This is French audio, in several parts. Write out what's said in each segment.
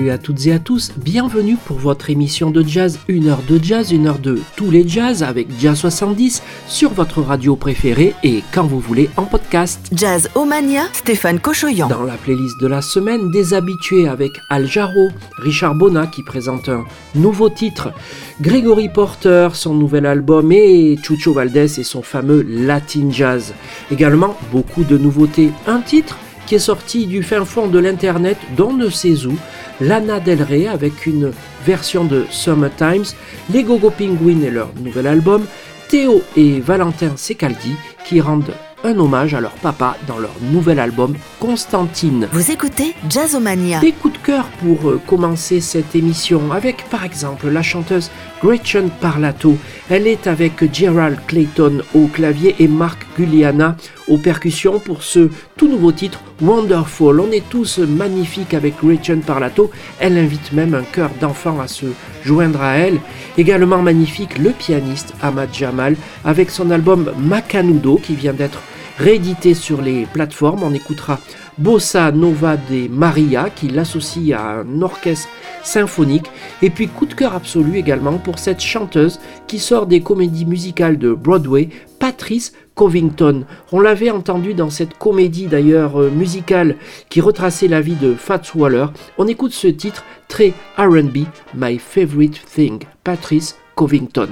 Salut à toutes et à tous, bienvenue pour votre émission de jazz, une heure de jazz, une heure de tous les jazz avec Jazz 70 sur votre radio préférée et quand vous voulez en podcast. Jazz Omania, Stéphane Cochoyan. Dans la playlist de la semaine, des habitués avec Al Jarreau, Richard Bonnat qui présente un nouveau titre, Gregory Porter, son nouvel album et Chucho Valdés et son fameux Latin Jazz. Également beaucoup de nouveautés, un titre qui est sorti du fin fond de l'internet d'on ne sait où, Lana Del Rey avec une version de Summertimes, les Gogo Penguin et leur nouvel album, Théo et Valentin Secaldi qui rendent un hommage à leur papa dans leur nouvel album Constantine. Vous écoutez Jazzomania. Des coups de cœur pour euh, commencer cette émission avec par exemple la chanteuse Gretchen Parlato. Elle est avec Gerald Clayton au clavier et Mark Guliana aux percussions pour ce tout nouveau titre Wonderful. On est tous magnifiques avec Gretchen Parlato. Elle invite même un chœur d'enfant à se joindre à elle. Également magnifique le pianiste Ahmad Jamal avec son album Macanudo qui vient d'être réédité sur les plateformes. On écoutera Bossa Nova de Maria qui l'associe à un orchestre symphonique. Et puis coup de cœur absolu également pour cette chanteuse qui sort des comédies musicales de Broadway, Patrice Covington. On l'avait entendu dans cette comédie d'ailleurs euh, musicale qui retraçait la vie de Fats Waller. On écoute ce titre très RB, My Favorite Thing, Patrice Covington.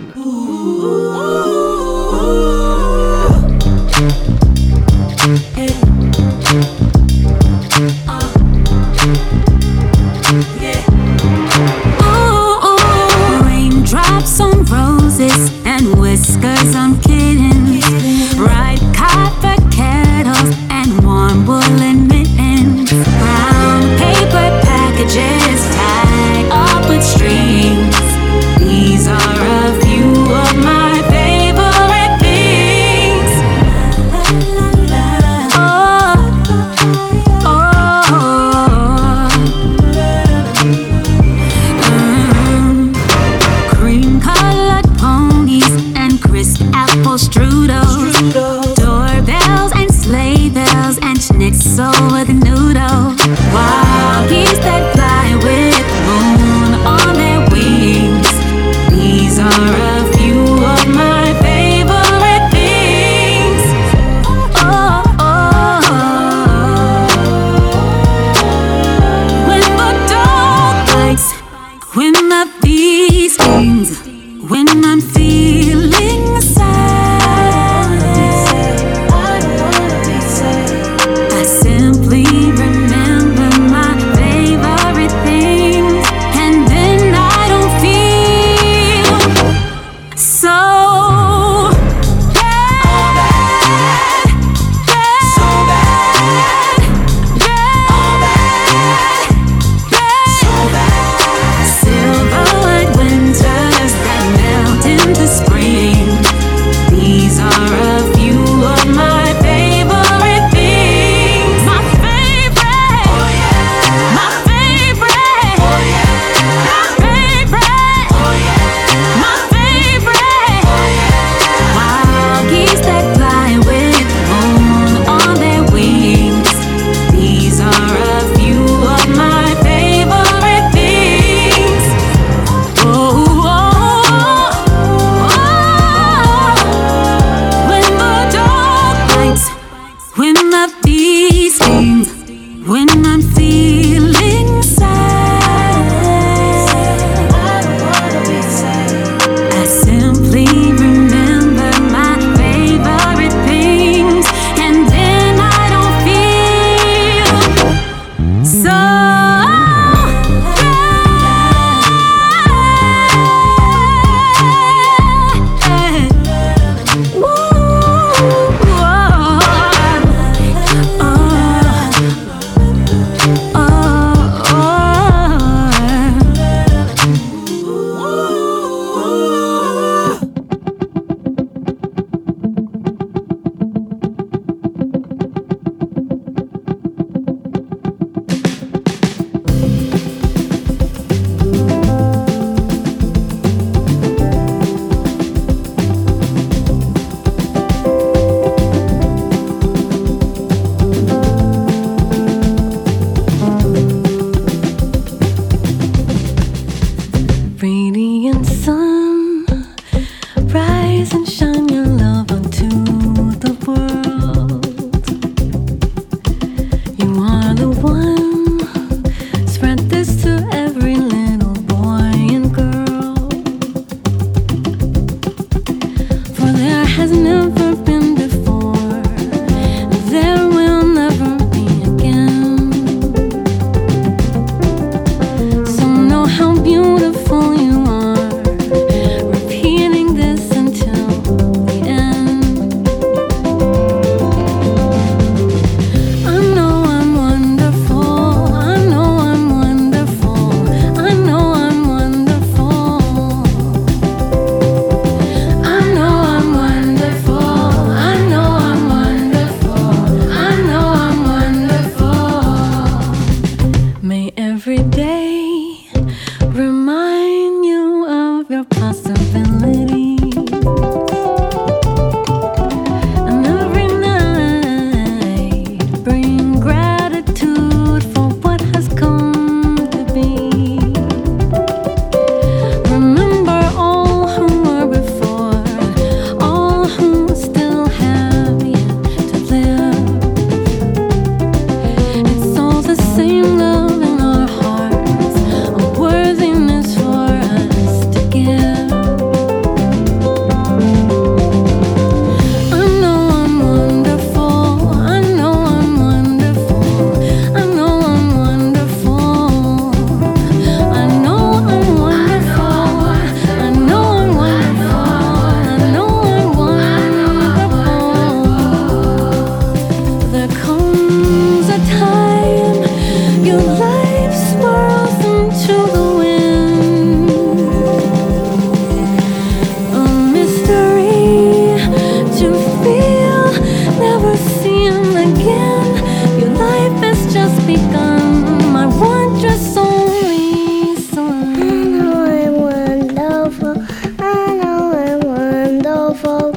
风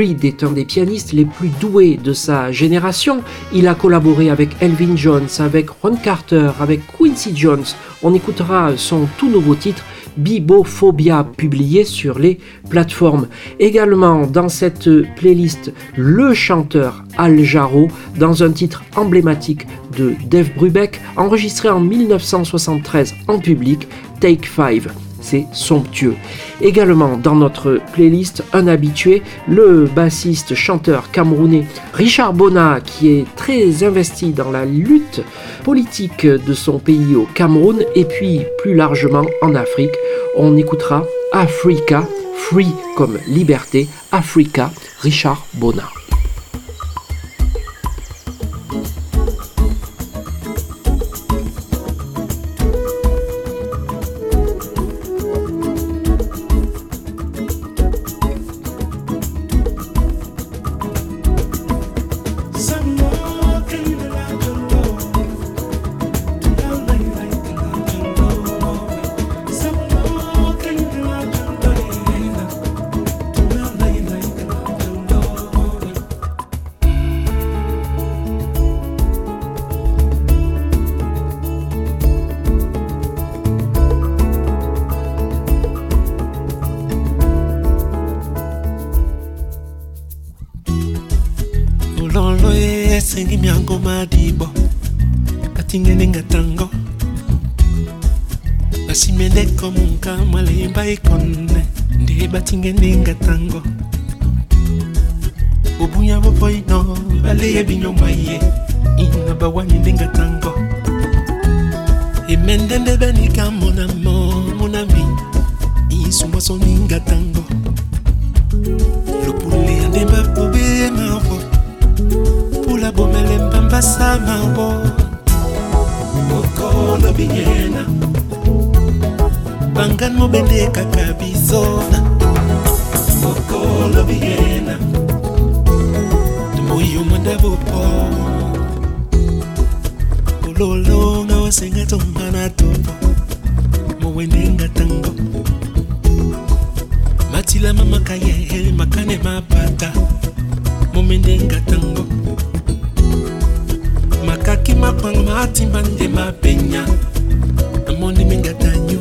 Reed est un des pianistes les plus doués de sa génération. Il a collaboré avec Elvin Jones, avec Ron Carter, avec Quincy Jones. On écoutera son tout nouveau titre Bibophobia publié sur les plateformes. Également dans cette playlist, le chanteur Al Jarreau dans un titre emblématique de Dave Brubeck enregistré en 1973 en public, Take 5 somptueux. Également dans notre playlist, un habitué, le bassiste chanteur camerounais Richard Bona, qui est très investi dans la lutte politique de son pays au Cameroun et puis plus largement en Afrique. On écoutera Africa, Free comme liberté, Africa, Richard esengimi yango madibo. Batingeninga ntango basimende komunka mwalemba ekone nde batingeninga ntango bobunya bopoino baleye binyoma ye ina bawani ndinga ntango emende nde benika monamo monami isumwasoninga ntango basamabo mokolo biyena bangani mobende kaka bizona. Mokolo biyena moyo mwanda bopo. Ololonga osenga tonga na topo mowendenga tango. Matilama makaya makane mapata. Momendenga tango. mpango matimba nde mapenya namoni mingatanyo.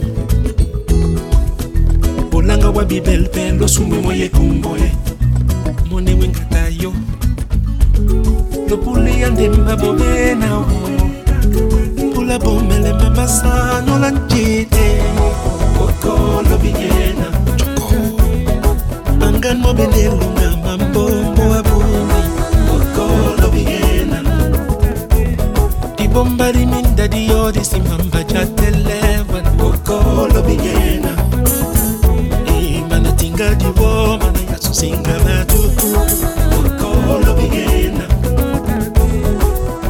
Bolanga wa bibele mpe losumbwe moyekomboye mone wengata yo lopuli ya ndemba bobena mpula bomelemba masanola ntite okolobigena angan mobendelo bigenda banatinga eh, diboma na yasusinga bato bokolo bigenda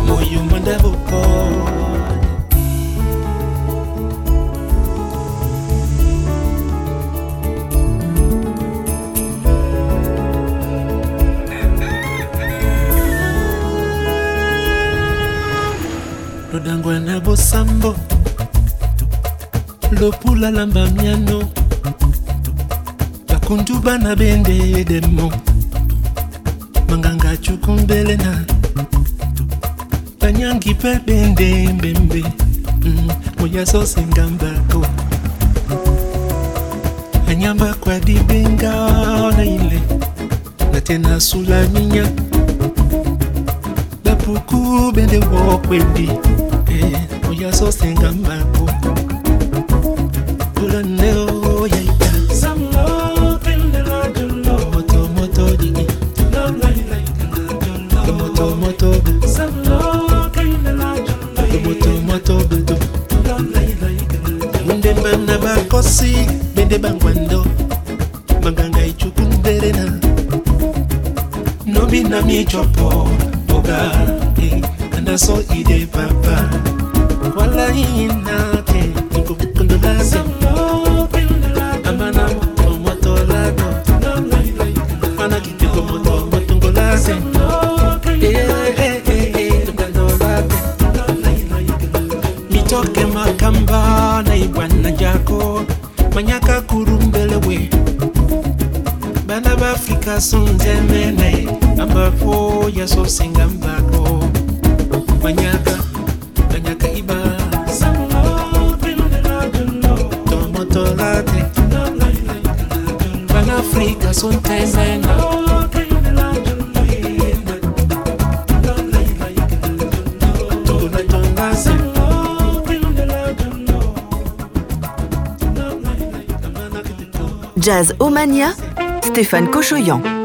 moyo monda bokolo lodangwa na bosambo. Lopula lamba miano. Bakundu bana bende demo. Manganga cukumbele na. Banyangi mpe bende mbembe. Mm, moyaso sengambako anyamba kwa dibenga na ile. Na tena sula minya. Bapuku bende wokwedi eh, moyaso bende bangwando Jazz Omania, Stéphane Cochoyan.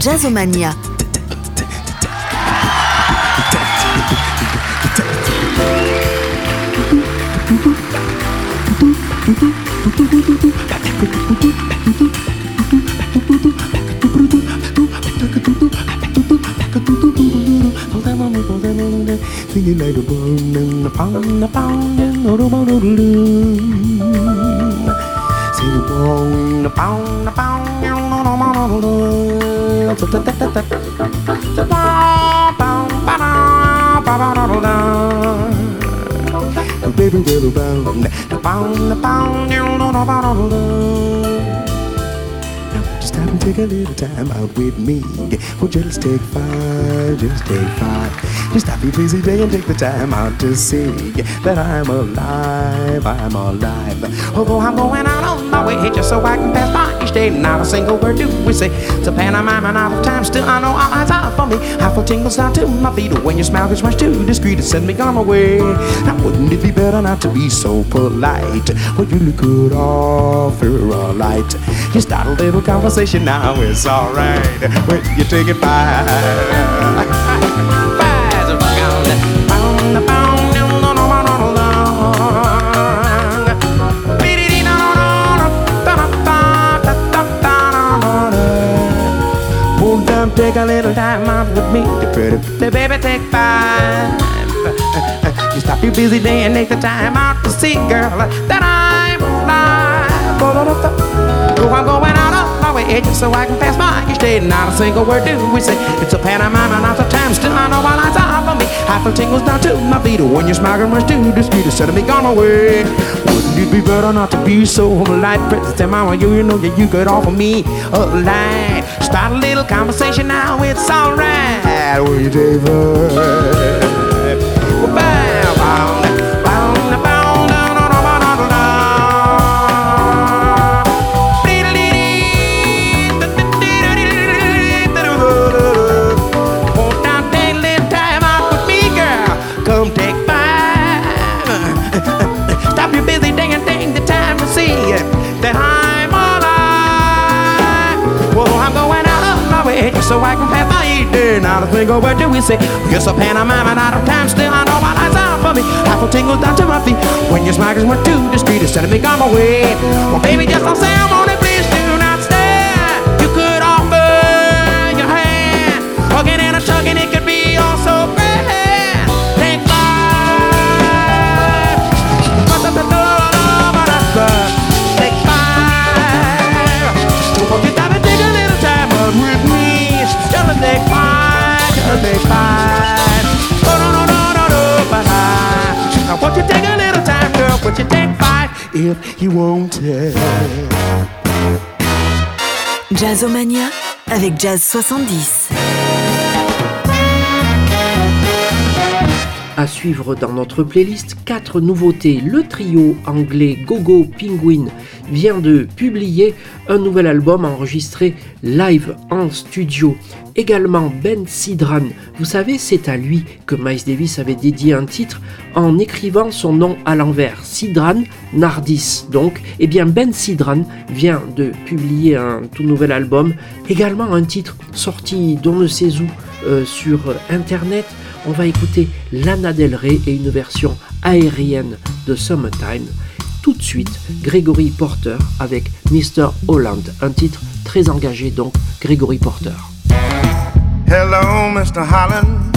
Jazzomania. Just stop and take a little time out with me. Well, just take five, just take five. Just stop your busy day and take the time out to see that I'm alive, I'm alive. Although I'm going out on my way just so I can pass by each day. Not a single word do we say. It's a pantomime and out of time. Still, I know all eyes are for me. I feel tingles down to my feet when your smile gets much too discreet to send me on my way. Now, wouldn't it be better not to be so polite? Well, you look good off your all light. You start a little conversation now, it's alright. When you take it by. Take a little time out with me, pretty, pretty baby, take five. You stop your busy day and take the time out to see, girl, that I'm alive. Oh, oh I'm going out of my way so I can pass by each day. Not a single word do we say. It's a pantomime for me. I feel tingles down to my feet when rush too discreet to set me gone away. Wouldn't it be better not to be so polite? Princess and mama, you, you know that you could offer me a line. Start a little conversation now, it's alright. Will you take the so I can pass my evening. Not a single word do we say. Yes, a pantomime and out of time. Still, I know my eyes are for me. Half a tingle down to my feet. When your smiles went too discreet, instead of me on my way. Well, baby, just don't say I'm on it. Five. Just take five. Oh, no, no, no, no, no, but I. Now, won't you take a little time, girl? Won't you take five if you want it? Jazzomania avec Jazz 70. À suivre dans notre playlist, quatre nouveautés. Le trio anglais Gogo Penguin vient de publier un nouvel album enregistré live en studio. Également Ben Sidran, vous savez, c'est à lui que Miles Davis avait dédié un titre en écrivant son nom à l'envers, Sidran Nardis. Donc, eh bien Ben Sidran vient de publier un tout nouvel album, également un titre sorti d'on ne sait où sur internet. On va écouter Lana Del Rey et une version aérienne de Summertime. Tout de suite, Gregory Porter avec Mr. Holland, un titre très engagé donc, Gregory Porter. Hello, Mr. Holland.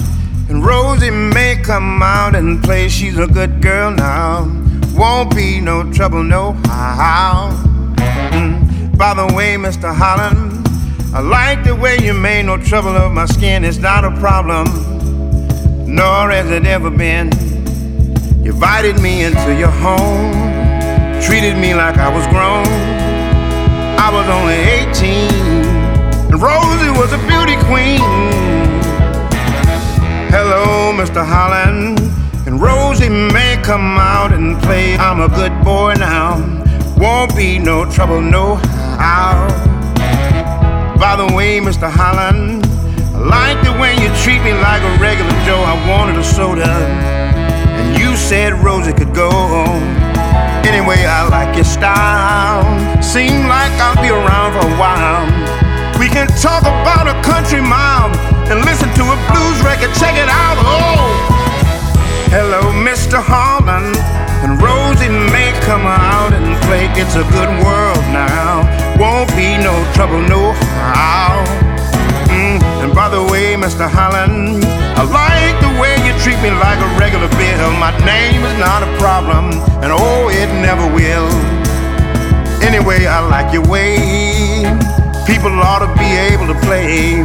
And Rosie may come out and play. She's a good girl now. Won't be no trouble, no how. Mm. By the way, Mr. Holland, I like the way you made no trouble of my skin. It's not a problem, nor has it ever been. You invited me into your home, treated me like I was grown. I was only 18, and Rosie was a beauty queen. Hello, Mr. Holland. And Rosie may come out and play. I'm a good boy now. Won't be no trouble, no how. By the way, Mr. Holland, I like the way you treat me like a regular Joe. I wanted a soda, and you said Rosie could go. Home. Anyway, I like your style. Seem like I'll be around for a while. We can talk about a country mile and listen to a blues record. Check it out. Oh, hello, Mr. Harlan. And Rosie may come out and play It's a Good World now. Won't be no trouble, no how. Mm, and by the way, Mr. Holland, I like the way you treat me like a regular bill. My name is not a problem, and oh, it never will. Anyway, I like your way. People ought to be able to play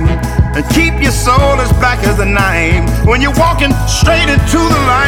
and keep your soul as black as the night when you're walking straight into the light.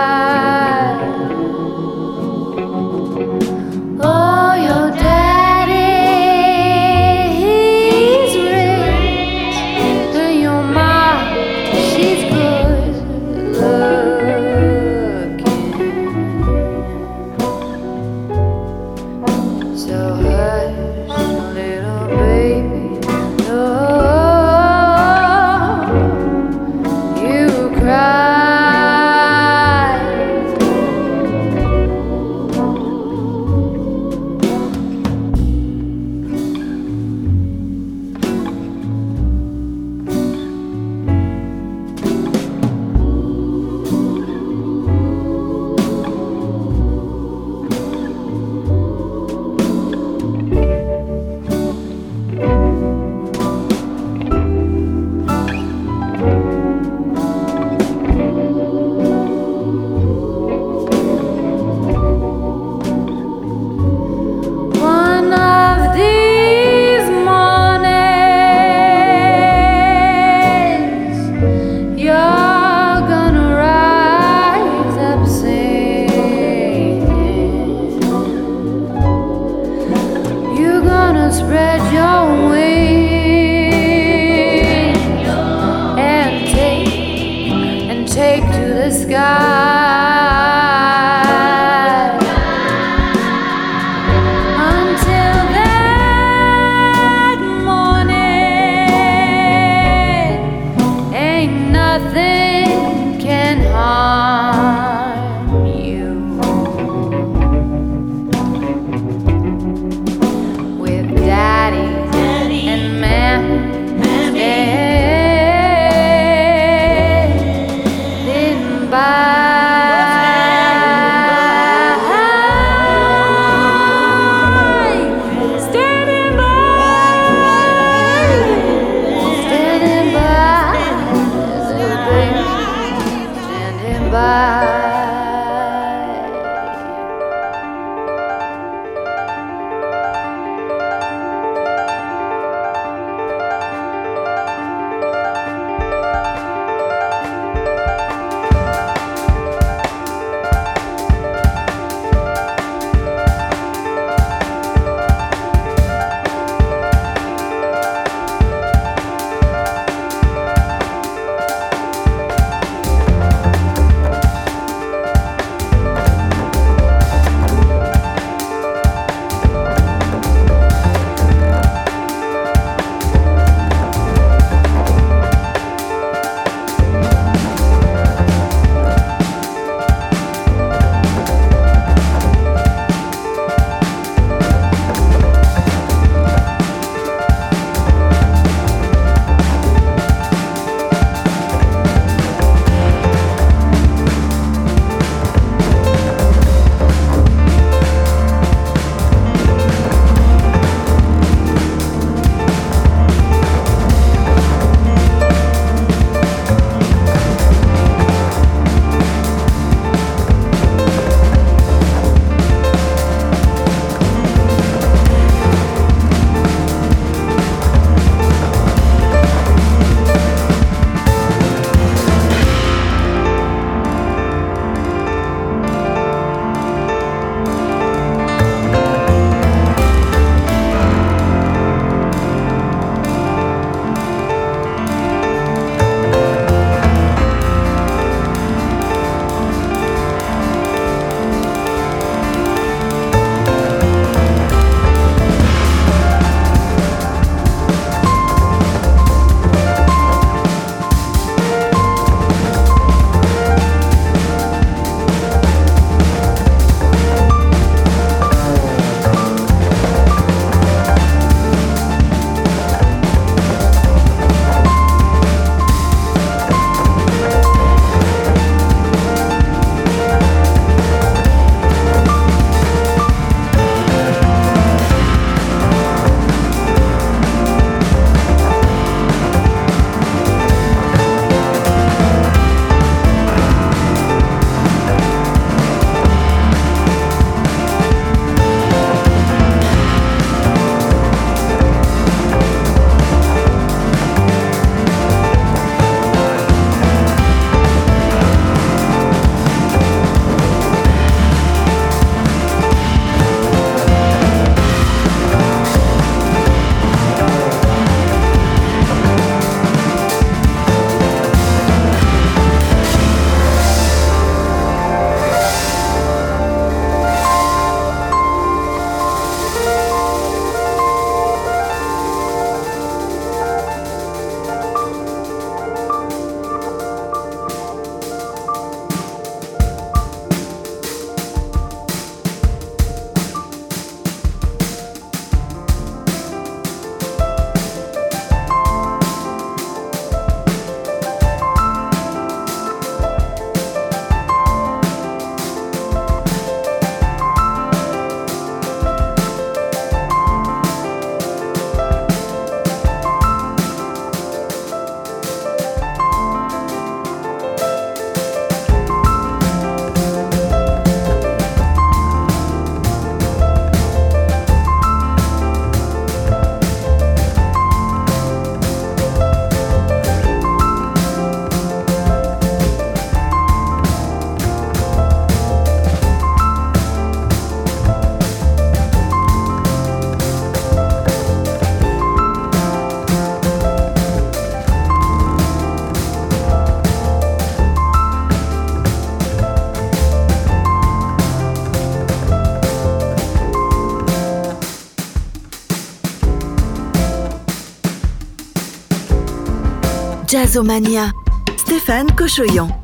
Jazzomania, Stéphane Cochoyan.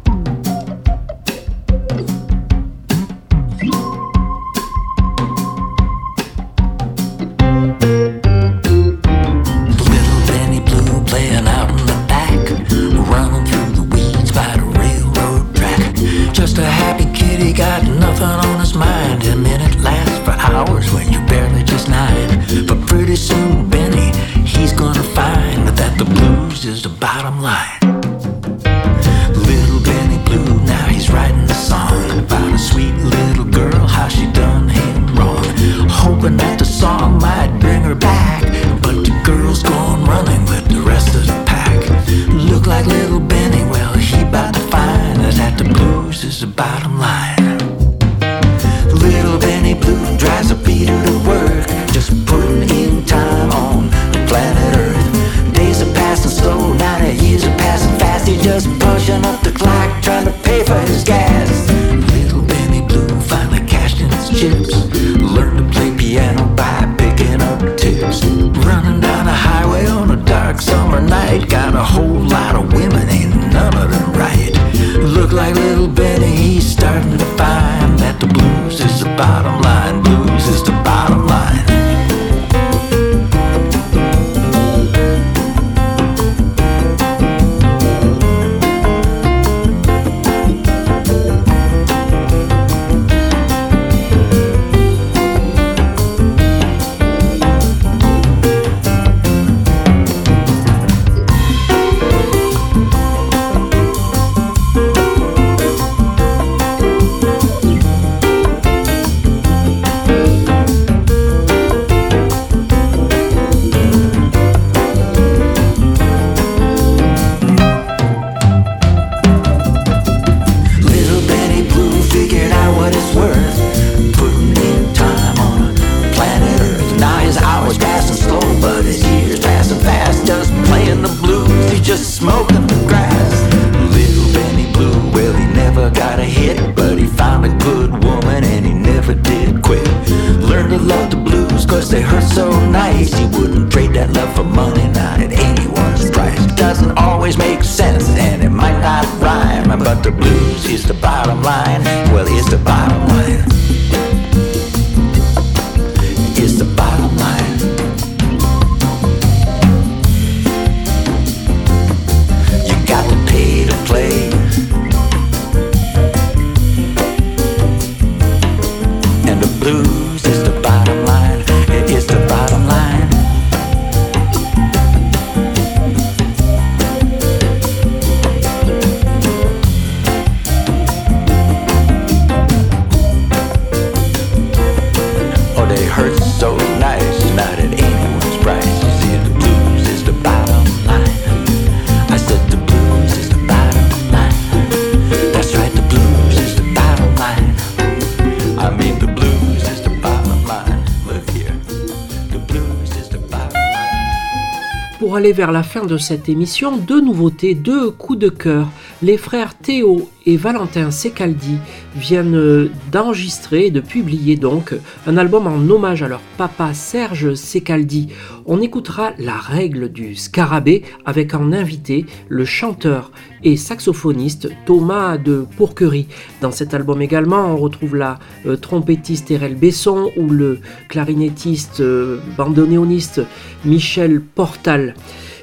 vers la fin de cette émission deux nouveautés, deux coups de cœur. Les frères Théo et Valentin Secaldi viennent euh, d'enregistrer et de publier donc un album en hommage à leur papa Serge Secaldi. On écoutera La règle du scarabée avec en invité le chanteur et saxophoniste Thomas de Pourquerie. Dans cet album également, on retrouve la euh, trompettiste Erel Besson ou le clarinettiste euh, bandoneoniste Michel Portal.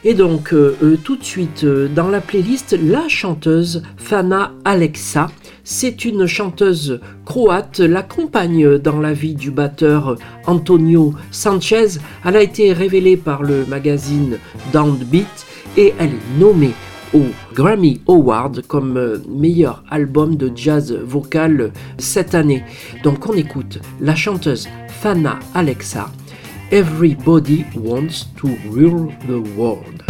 Et donc, euh, tout de suite, dans la playlist, la chanteuse Fana Alexa c'est une chanteuse croate, l'accompagne dans la vie du batteur Antonio Sanchez. Elle a été révélée par le magazine Downbeat et elle est nommée au Grammy Award comme euh, meilleur album de jazz vocal cette année. Donc on écoute la chanteuse Fana Alexa, Everybody Wants to Rule the World.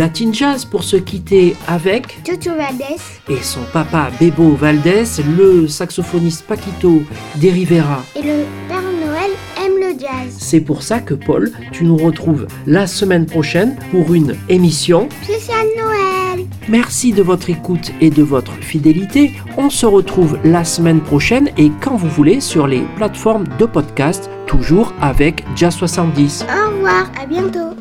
Latin jazz pour se quitter avec Jojo Valdez. et son papa Bebo Valdez, le saxophoniste Paquito de Rivera. Et le Père Noël aime le jazz. C'est pour ça que Paul, tu nous retrouves la semaine prochaine pour une émission. Spécial Noël. Merci de votre écoute et de votre fidélité. On se retrouve la semaine prochaine et quand vous voulez sur les plateformes de podcast, toujours avec Jazz 70. Au revoir, à bientôt.